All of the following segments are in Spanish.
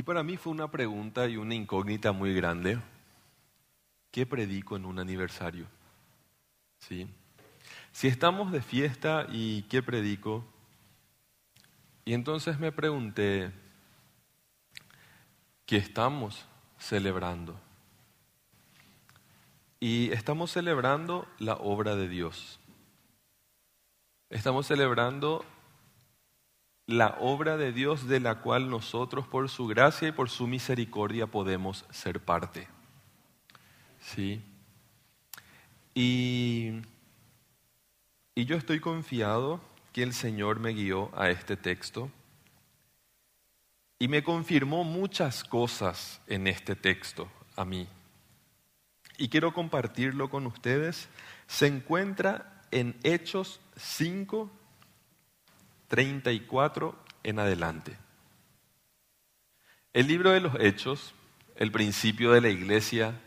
Y para mí fue una pregunta y una incógnita muy grande. ¿Qué predico en un aniversario? ¿Sí? Si estamos de fiesta y qué predico, y entonces me pregunté, ¿qué estamos celebrando? Y estamos celebrando la obra de Dios. Estamos celebrando la obra de Dios de la cual nosotros por su gracia y por su misericordia podemos ser parte. ¿Sí? Y, y yo estoy confiado que el Señor me guió a este texto y me confirmó muchas cosas en este texto a mí. Y quiero compartirlo con ustedes. Se encuentra en Hechos 5, 34 en adelante. El libro de los Hechos, el principio de la iglesia,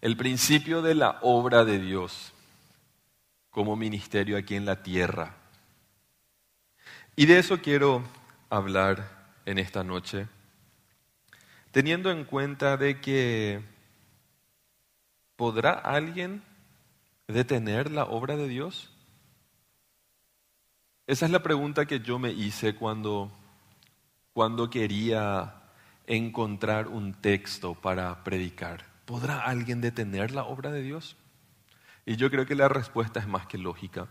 el principio de la obra de Dios como ministerio aquí en la tierra. Y de eso quiero hablar en esta noche, teniendo en cuenta de que ¿podrá alguien detener la obra de Dios? Esa es la pregunta que yo me hice cuando, cuando quería encontrar un texto para predicar. ¿Podrá alguien detener la obra de Dios? Y yo creo que la respuesta es más que lógica.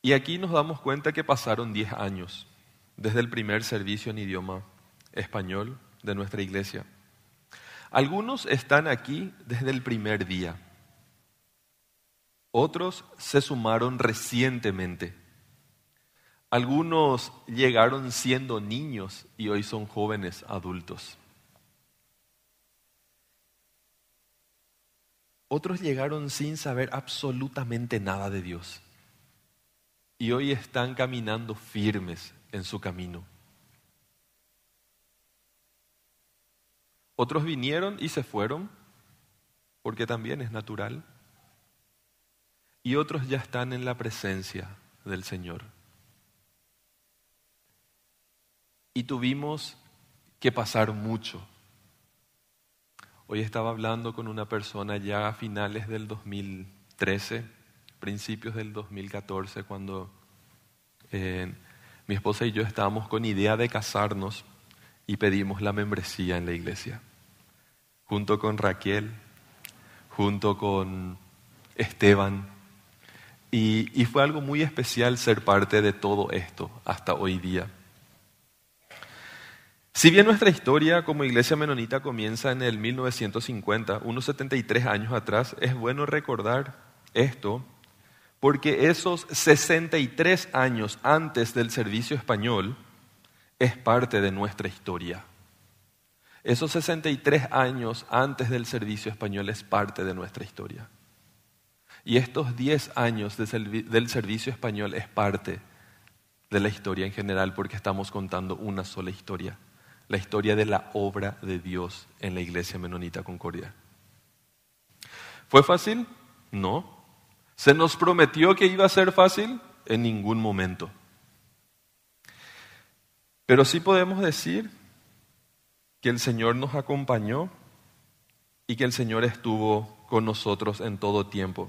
Y aquí nos damos cuenta que pasaron 10 años desde el primer servicio en idioma español de nuestra iglesia. Algunos están aquí desde el primer día. Otros se sumaron recientemente. Algunos llegaron siendo niños y hoy son jóvenes adultos. Otros llegaron sin saber absolutamente nada de Dios y hoy están caminando firmes en su camino. Otros vinieron y se fueron, porque también es natural. Y otros ya están en la presencia del Señor. Y tuvimos que pasar mucho. Hoy estaba hablando con una persona ya a finales del 2013 principios del 2014, cuando eh, mi esposa y yo estábamos con idea de casarnos y pedimos la membresía en la iglesia, junto con Raquel, junto con Esteban. Y, fue algo muy especial ser parte de todo esto hasta hoy día. Si bien nuestra historia como iglesia menonita comienza en el 1950, unos 73 años atrás, es bueno recordar esto porque esos 63 años antes del servicio español es parte de nuestra historia. Esos 63 años antes del servicio español es parte de nuestra historia. Y estos 10 años del servicio español es parte de la historia en general porque estamos contando una sola historia, la historia de la obra de Dios en la iglesia menonita Concordia. ¿Fue fácil? No, ¿Se nos prometió que iba a ser fácil? En ningún momento. Pero sí podemos decir que el Señor nos acompañó y que el Señor estuvo con nosotros en todo tiempo.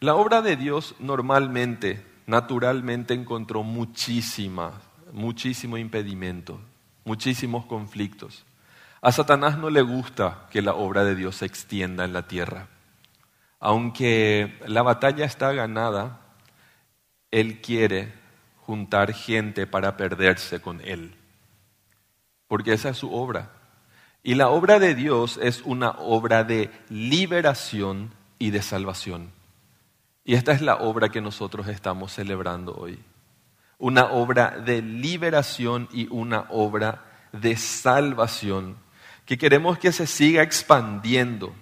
La obra de Dios normalmente, naturalmente encontró muchísima, muchísimo impedimento, muchísimos conflictos. A Satanás no le gusta que la obra de Dios se extienda en la tierra aunque la batalla está ganada, Él quiere juntar gente para perderse con Él, porque esa es su obra. Y la obra de Dios es una obra de liberación y de salvación. Y esta es la obra que nosotros estamos celebrando hoy. Una obra de liberación y una obra de salvación que queremos que se siga expandiendo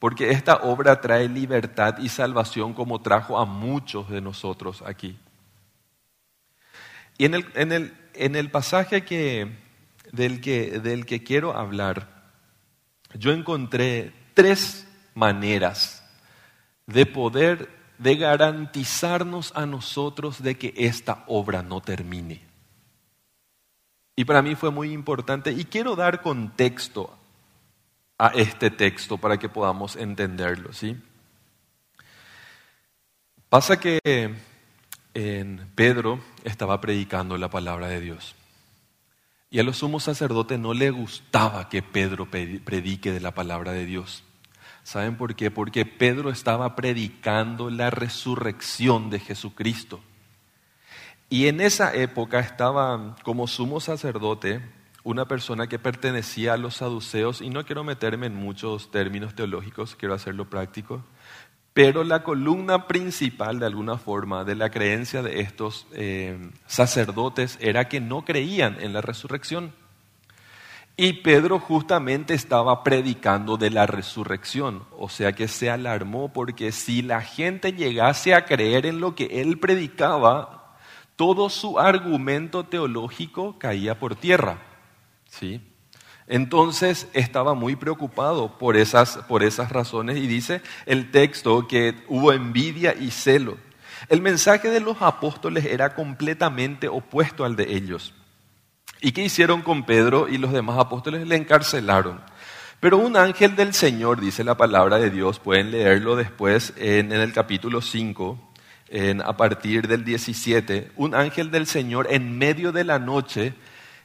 porque esta obra trae libertad y salvación como trajo a muchos de nosotros aquí. Y en el, en el, en el pasaje que, del, que, del que quiero hablar, yo encontré tres maneras de poder, de garantizarnos a nosotros de que esta obra no termine. Y para mí fue muy importante y quiero dar contexto a este texto para que podamos entenderlo, ¿sí? Pasa que en Pedro estaba predicando la palabra de Dios. Y a los sumos sacerdotes no le gustaba que Pedro predique de la palabra de Dios. ¿Saben por qué? Porque Pedro estaba predicando la resurrección de Jesucristo. Y en esa época estaba como sumo sacerdote una persona que pertenecía a los saduceos, y no quiero meterme en muchos términos teológicos, quiero hacerlo práctico, pero la columna principal, de alguna forma, de la creencia de estos eh, sacerdotes era que no creían en la resurrección. Y Pedro justamente estaba predicando de la resurrección, o sea que se alarmó porque si la gente llegase a creer en lo que él predicaba, todo su argumento teológico caía por tierra. ¿Sí? Entonces estaba muy preocupado por esas, por esas razones y dice el texto que hubo envidia y celo. El mensaje de los apóstoles era completamente opuesto al de ellos. ¿Y qué hicieron con Pedro y los demás apóstoles? Le encarcelaron. Pero un ángel del Señor, dice la palabra de Dios, pueden leerlo después en, el capítulo 5, en, a partir del 17, un ángel del Señor en medio de la noche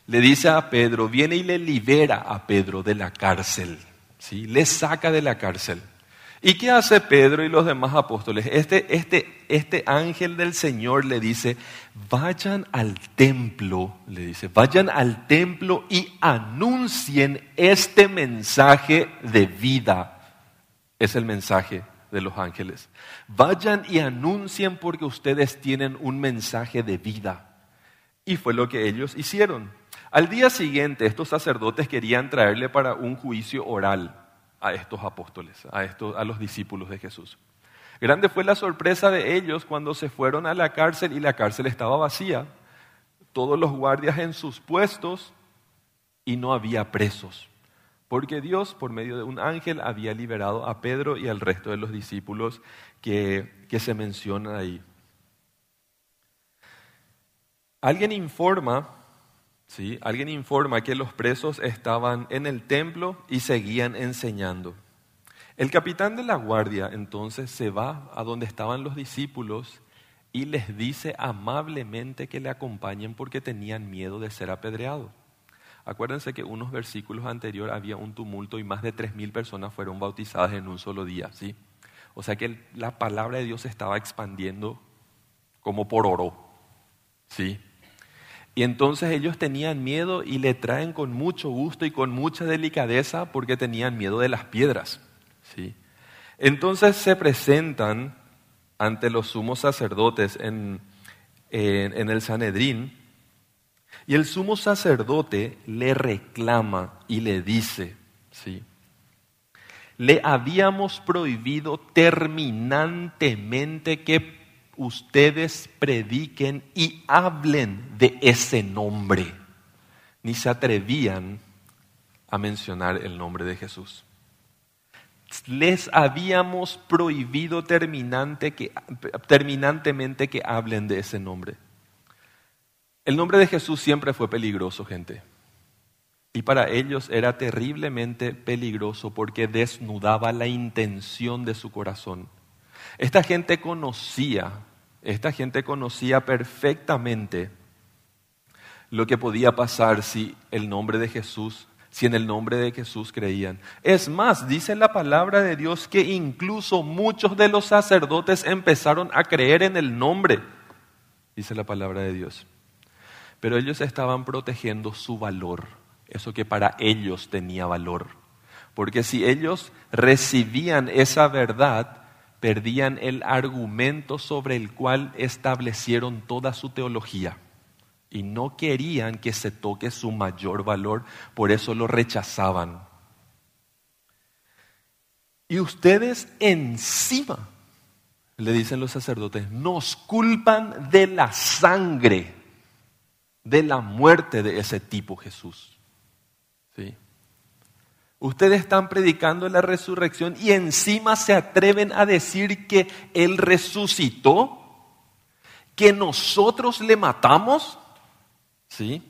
le dice a Pedro, viene y le libera a Pedro de la cárcel, ¿sí? le saca de la cárcel. ¿Y qué hace Pedro y los demás apóstoles? Este, este, este ángel del Señor le dice, vayan al templo, le dice, vayan al templo y anuncien este mensaje de vida. Es el mensaje de los ángeles. Vayan y anuncien porque ustedes tienen un mensaje de vida. Y fue lo que ellos hicieron. Al día siguiente, estos sacerdotes querían traerle para un juicio oral a estos apóstoles, a, estos, a los discípulos de Jesús. Grande fue la sorpresa de ellos cuando se fueron a la cárcel y la cárcel estaba vacía, todos los guardias en sus puestos y no había presos, porque Dios por medio de un ángel había liberado a Pedro y al resto de los discípulos que, que se mencionan ahí. Alguien informa ¿sí? Alguien informa que los presos estaban en el templo y seguían enseñando. El capitán de la guardia entonces se va a donde estaban los discípulos y les dice amablemente que le acompañen porque tenían miedo de ser apedreados. Acuérdense que unos versículos anteriores había un tumulto y más de tres mil personas fueron bautizadas en un solo día, ¿sí? O sea que la palabra de Dios estaba expandiendo como por oro, ¿sí? Y entonces ellos tenían miedo y le traen con mucho gusto y con mucha delicadeza porque tenían miedo de las piedras. ¿sí? Entonces se presentan ante los sumos sacerdotes en, en el Sanedrín y el sumo sacerdote le reclama y le dice, ¿sí? le habíamos prohibido terminantemente que ustedes prediquen y hablen de ese nombre. Ni se atrevían a mencionar el nombre de Jesús. Les habíamos prohibido terminante que, terminantemente que hablen de ese nombre. El nombre de Jesús siempre fue peligroso, gente. Y para ellos era terriblemente peligroso porque desnudaba la intención de su corazón. Esta gente conocía, esta gente conocía perfectamente lo que podía pasar si el nombre de Jesús, si en el nombre de Jesús creían. Es más, dice la palabra de Dios que incluso muchos de los sacerdotes empezaron a creer en el nombre, dice la palabra de Dios. Pero ellos estaban protegiendo su valor, eso que para ellos tenía valor. Porque si ellos recibían esa verdad, perdían el argumento sobre el cual establecieron toda su teología y no querían que se toque su mayor valor, por eso lo rechazaban. Y ustedes encima, le dicen los sacerdotes, nos culpan de la sangre, de la muerte de ese tipo Jesús. ¿Sí? Ustedes están predicando la resurrección y encima se atreven a decir que Él resucitó, que nosotros le matamos. ¿Sí?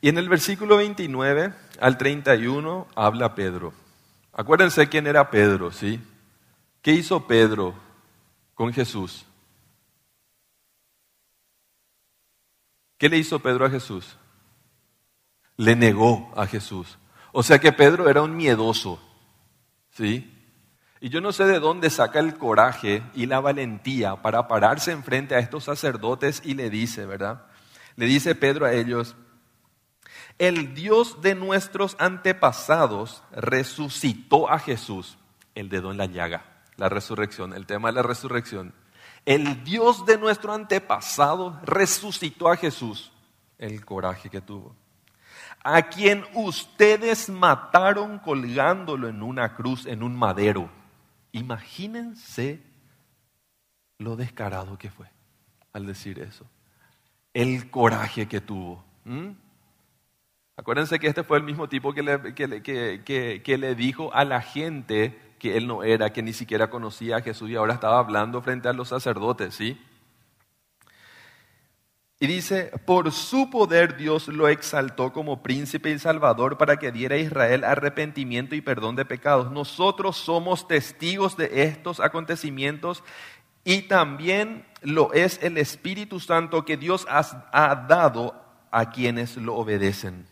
Y en el versículo 29 al 31 habla Pedro. Acuérdense quién era Pedro, ¿sí? ¿Qué hizo Pedro con Jesús? ¿Qué le hizo Pedro a Jesús? Le negó a Jesús. O sea que Pedro era un miedoso, ¿sí? Y yo no sé de dónde saca el coraje y la valentía para pararse enfrente a estos sacerdotes y le dice, ¿verdad? Le dice Pedro a ellos, el Dios de nuestros antepasados resucitó a Jesús, el dedo en la llaga, la resurrección, el tema de la resurrección. El Dios de nuestro antepasado resucitó a Jesús, el coraje que tuvo. A quien ustedes mataron colgándolo en una cruz, en un madero. Imagínense lo descarado que fue al decir eso. El coraje que tuvo. Acuérdense que este fue el mismo tipo que le, que, le, dijo a la gente que él no era, que ni siquiera conocía a Jesús y ahora estaba hablando frente a los sacerdotes, ¿sí? Y dice, por su poder Dios lo exaltó como príncipe y salvador para que diera a Israel arrepentimiento y perdón de pecados. Nosotros somos testigos de estos acontecimientos y también lo es el Espíritu Santo que Dios ha dado a quienes lo obedecen.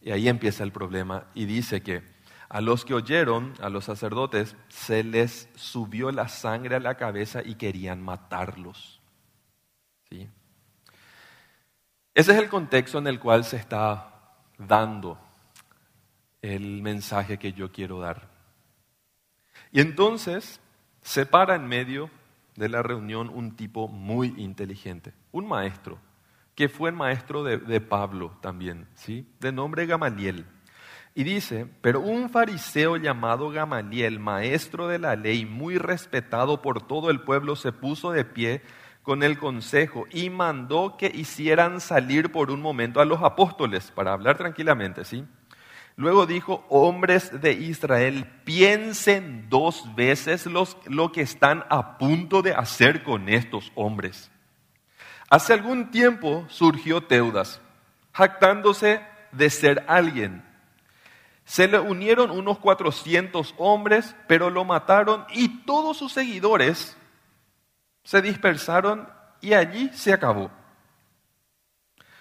Y ahí empieza el problema y dice que a los que oyeron, a los sacerdotes, se les subió la sangre a la cabeza y querían matarlos. ¿Sí? Ese es el contexto en el cual se está dando el mensaje que yo quiero dar. Y entonces se para en medio de la reunión un tipo muy inteligente, un maestro, que fue el maestro de, Pablo también, ¿sí? de nombre Gamaliel. Y dice, pero un fariseo llamado Gamaliel, maestro de la ley, muy respetado por todo el pueblo, se puso de pie con el consejo y mandó que hicieran salir por un momento a los apóstoles para hablar tranquilamente, ¿sí? Luego dijo, hombres de Israel, piensen dos veces lo que están a punto de hacer con estos hombres. Hace algún tiempo surgió Teudas, jactándose de ser alguien. Se le unieron unos 400 hombres, pero lo mataron y todos sus seguidores se dispersaron y allí se acabó.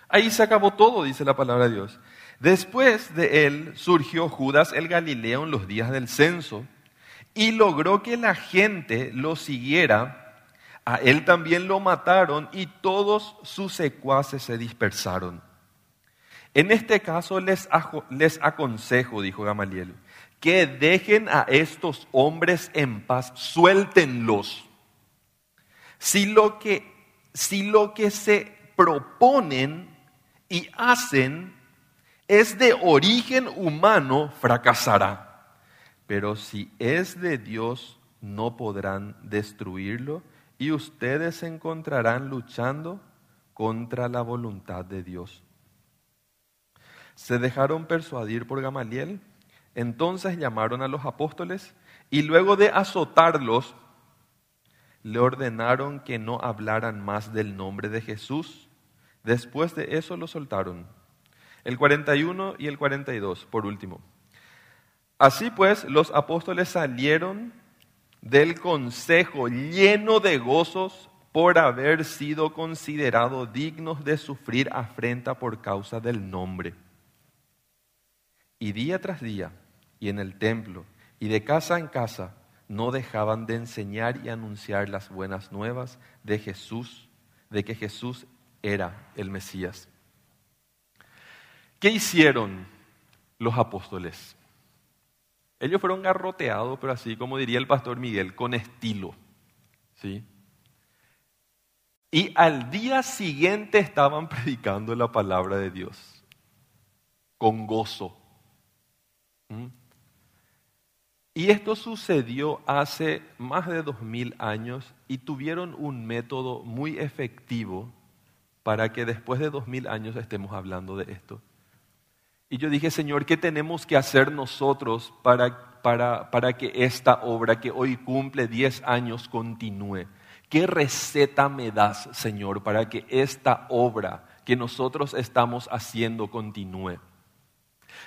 Ahí se acabó todo, dice la palabra de Dios. Después de él surgió Judas el Galileo en los días del censo y logró que la gente lo siguiera a él también lo mataron y todos sus secuaces se dispersaron. En este caso les, les aconsejo, dijo Gamaliel, que dejen a estos hombres en paz, suéltenlos. Si lo que, si lo que se proponen y hacen es de origen humano, fracasará. Pero si es de Dios, no podrán destruirlo y ustedes se encontrarán luchando contra la voluntad de Dios. Se dejaron persuadir por Gamaliel, entonces llamaron a los apóstoles y luego de azotarlos, le ordenaron que no hablaran más del nombre de Jesús. Después de eso lo soltaron. El 41 y el 42, por último. Así pues, los apóstoles salieron del consejo lleno de gozos por haber sido considerados dignos de sufrir afrenta por causa del nombre. Y día tras día, y en el templo, y de casa en casa, no dejaban de enseñar y anunciar las buenas nuevas de Jesús, de que Jesús era el Mesías. ¿Qué hicieron los apóstoles? Ellos fueron garroteados, pero así como diría el pastor Miguel, con estilo. ¿Sí? Y al día siguiente estaban predicando la palabra de Dios, con gozo. ¿Mm? Y esto sucedió hace más de dos mil años y tuvieron un método muy efectivo para que después de dos mil años estemos hablando de esto. Y yo dije, Señor, ¿qué tenemos que hacer nosotros para, para, para que esta obra que hoy cumple 10 años continúe? ¿Qué receta me das, Señor, para que esta obra que nosotros estamos haciendo continúe.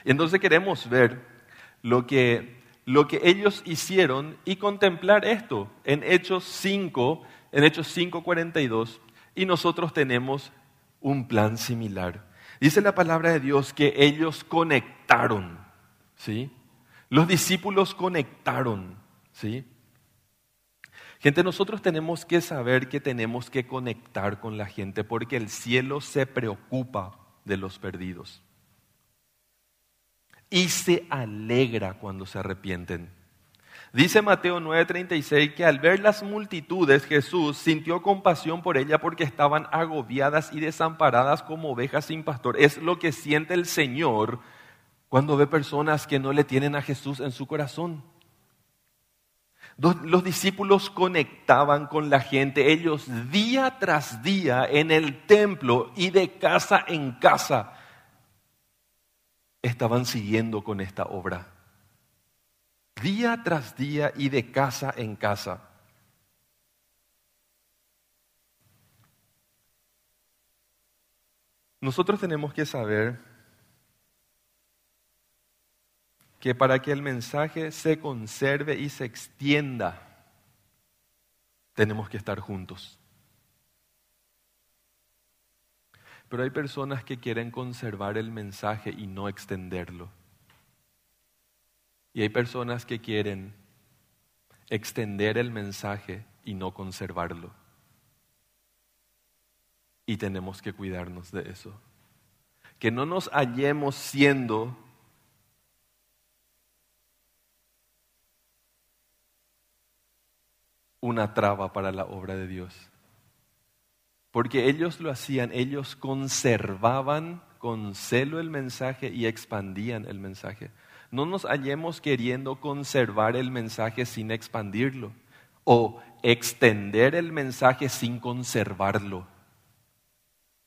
Y entonces queremos ver lo que, lo que ellos hicieron y contemplar esto en Hechos 5, en Hechos 5:42, y nosotros tenemos un plan similar. Dice la palabra de Dios que ellos conectaron, ¿sí? Los discípulos conectaron, ¿sí? Gente, nosotros tenemos que saber que tenemos que conectar con la gente porque el cielo se preocupa de los perdidos y se alegra cuando se arrepienten. Dice Mateo 9:36 que al ver las multitudes Jesús sintió compasión por ella porque estaban agobiadas y desamparadas como ovejas sin pastor. Es lo que siente el Señor cuando ve personas que no le tienen a Jesús en su corazón. Los discípulos conectaban con la gente, ellos día tras día en el templo y de casa en casa estaban siguiendo con esta obra. Día tras día y de casa en casa. Nosotros tenemos que saber que para que el mensaje se conserve y se extienda, tenemos que estar juntos. Pero hay personas que quieren conservar el mensaje y no extenderlo. Y hay personas que quieren extender el mensaje y no conservarlo. Y tenemos que cuidarnos de eso. Que no nos hallemos siendo una traba para la obra de Dios. Porque ellos lo hacían, ellos conservaban con celo el mensaje y expandían el mensaje. No nos hallemos queriendo conservar el mensaje sin expandirlo o extender el mensaje sin conservarlo.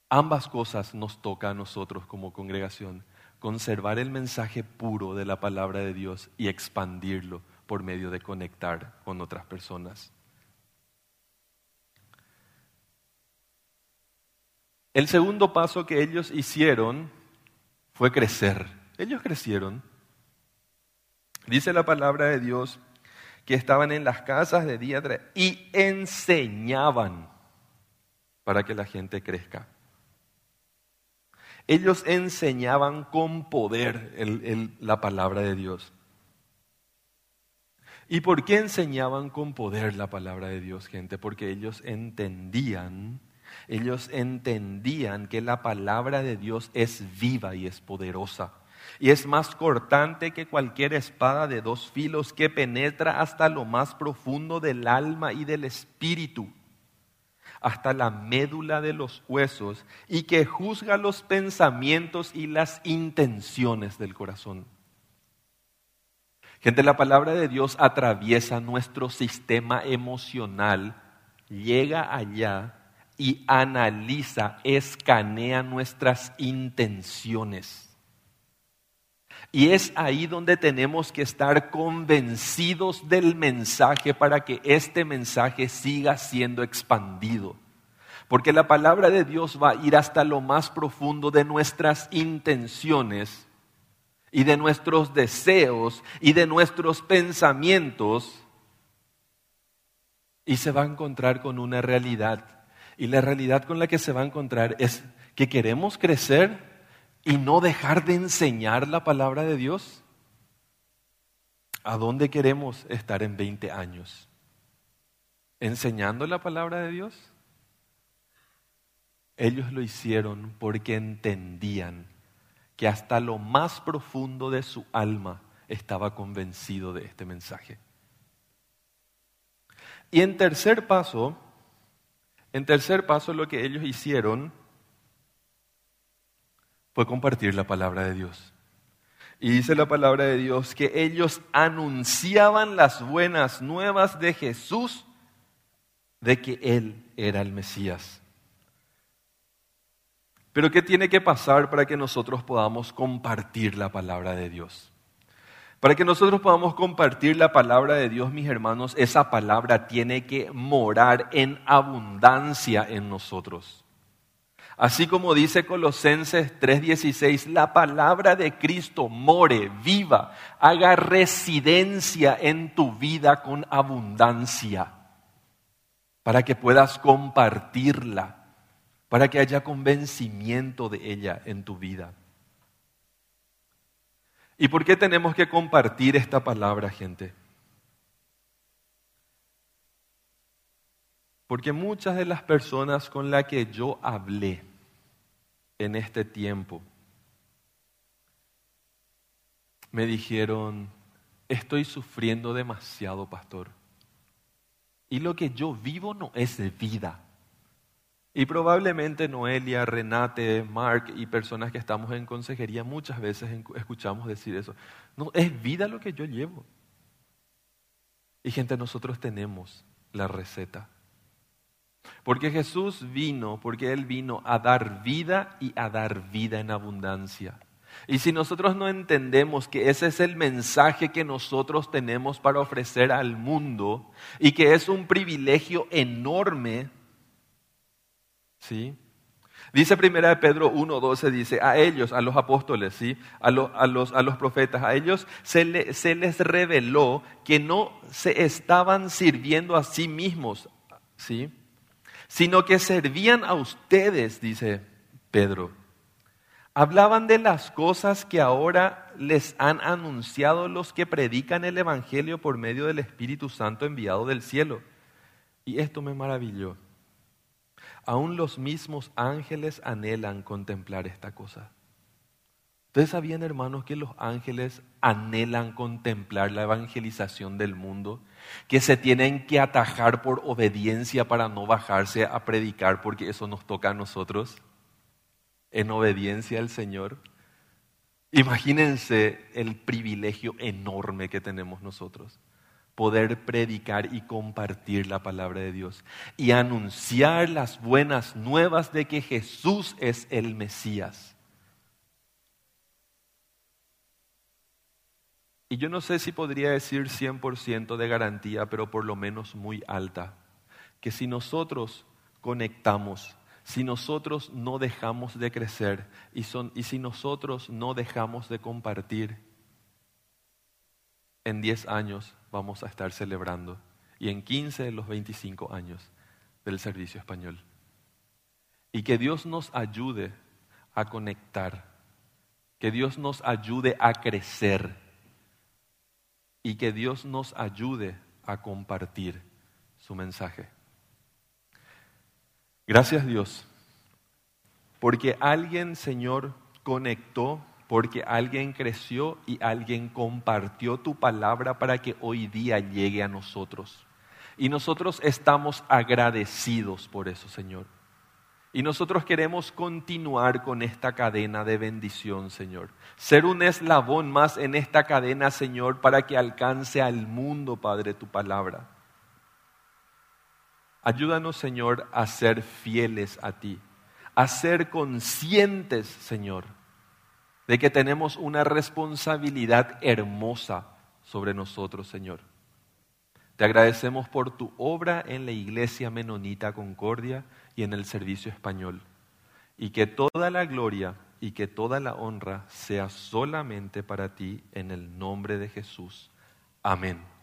Ambas cosas nos toca a nosotros como congregación, conservar el mensaje puro de la palabra de Dios y expandirlo por medio de conectar con otras personas. El segundo paso que ellos hicieron fue crecer. Ellos crecieron. Dice la palabra de Dios que estaban en las casas de día y enseñaban para que la gente crezca. Ellos enseñaban con poder la palabra de Dios. ¿Y por qué enseñaban con poder la palabra de Dios, gente? Porque ellos entendían ellos entendían que la palabra de Dios es viva y es poderosa. Y es más cortante que cualquier espada de dos filos que penetra hasta lo más profundo del alma y del espíritu, hasta la médula de los huesos, y que juzga los pensamientos y las intenciones del corazón. Gente, la palabra de Dios atraviesa nuestro sistema emocional, llega allá y analiza, escanea nuestras intenciones. Y es ahí donde tenemos que estar convencidos del mensaje para que este mensaje siga siendo expandido. Porque la palabra de Dios va a ir hasta lo más profundo de nuestras intenciones y de nuestros deseos y de nuestros pensamientos y se va a encontrar con una realidad y la realidad con la que se va a encontrar es que queremos crecer y no dejar de enseñar la palabra de Dios. ¿A dónde queremos estar en 20 años? ¿Enseñando la palabra de Dios? Ellos lo hicieron porque entendían que hasta lo más profundo de su alma estaba convencido de este mensaje. Y en tercer paso, en tercer paso, lo que ellos hicieron fue compartir la palabra de Dios. Y dice la palabra de Dios que ellos anunciaban las buenas nuevas de Jesús de que Él era el Mesías. Pero ¿qué tiene que pasar para que nosotros podamos compartir la palabra de Dios? Para que nosotros podamos compartir la palabra de Dios, mis hermanos, esa palabra tiene que morar en abundancia en nosotros. Así como dice Colosenses 3:16, la palabra de Cristo more, viva, haga residencia en tu vida con abundancia, para que puedas compartirla, para que haya convencimiento de ella en tu vida. ¿Y por qué tenemos que compartir esta palabra, gente? Porque muchas de las personas con las que yo hablé en este tiempo me dijeron, estoy sufriendo demasiado, pastor. Y lo que yo vivo no es vida. Y probablemente Noelia, Renate, Mark y personas que estamos en consejería muchas veces escuchamos decir eso. No, es vida lo que yo llevo. Y gente, nosotros tenemos la receta. Porque Jesús vino, porque Él vino a dar vida y a dar vida en abundancia. Y si nosotros no entendemos que ese es el mensaje que nosotros tenemos para ofrecer al mundo y que es un privilegio enorme, ¿sí? Dice primera de Pedro 1.12, dice, a ellos, a los apóstoles, ¿sí? a, los, a, los, a los profetas, a ellos se, se les reveló que no se estaban sirviendo a sí mismos, ¿sí? sino que servían a ustedes, dice Pedro. Hablaban de las cosas que ahora les han anunciado los que predican el Evangelio por medio del Espíritu Santo enviado del cielo. Y esto me maravilló. Aún los mismos ángeles anhelan contemplar esta cosa. Ustedes sabían, hermanos, que los ángeles anhelan contemplar la evangelización del mundo, que se tienen que atajar por obediencia para no bajarse a predicar, porque eso nos toca a nosotros, en obediencia al Señor. Imagínense el privilegio enorme que tenemos nosotros, poder predicar y compartir la palabra de Dios y anunciar las buenas nuevas de que Jesús es el Mesías. Y yo no sé si podría decir 100% de garantía, pero por lo menos muy alta, que si nosotros conectamos, si nosotros no dejamos de crecer y, y si nosotros no dejamos de compartir, en 10 años vamos a estar celebrando y en 15 de los 25 años del servicio español. Y que Dios nos ayude a conectar, que Dios nos ayude a crecer y que Dios nos ayude a compartir su mensaje. Gracias Dios, porque alguien, Señor, conectó, porque alguien creció y alguien compartió tu palabra para que hoy día llegue a nosotros. Y nosotros estamos agradecidos por eso, Señor. Y nosotros queremos continuar con esta cadena de bendición, Señor. Ser un eslabón más en esta cadena, Señor, para que alcance al mundo, Padre, tu palabra. Ayúdanos, Señor, a ser fieles a ti, a ser conscientes, Señor, de que tenemos una responsabilidad hermosa sobre nosotros, Señor. Te agradecemos por tu obra en la iglesia menonita Concordia y en el servicio español. Y que toda la gloria y que toda la honra sea solamente para ti en el nombre de Jesús. Amén.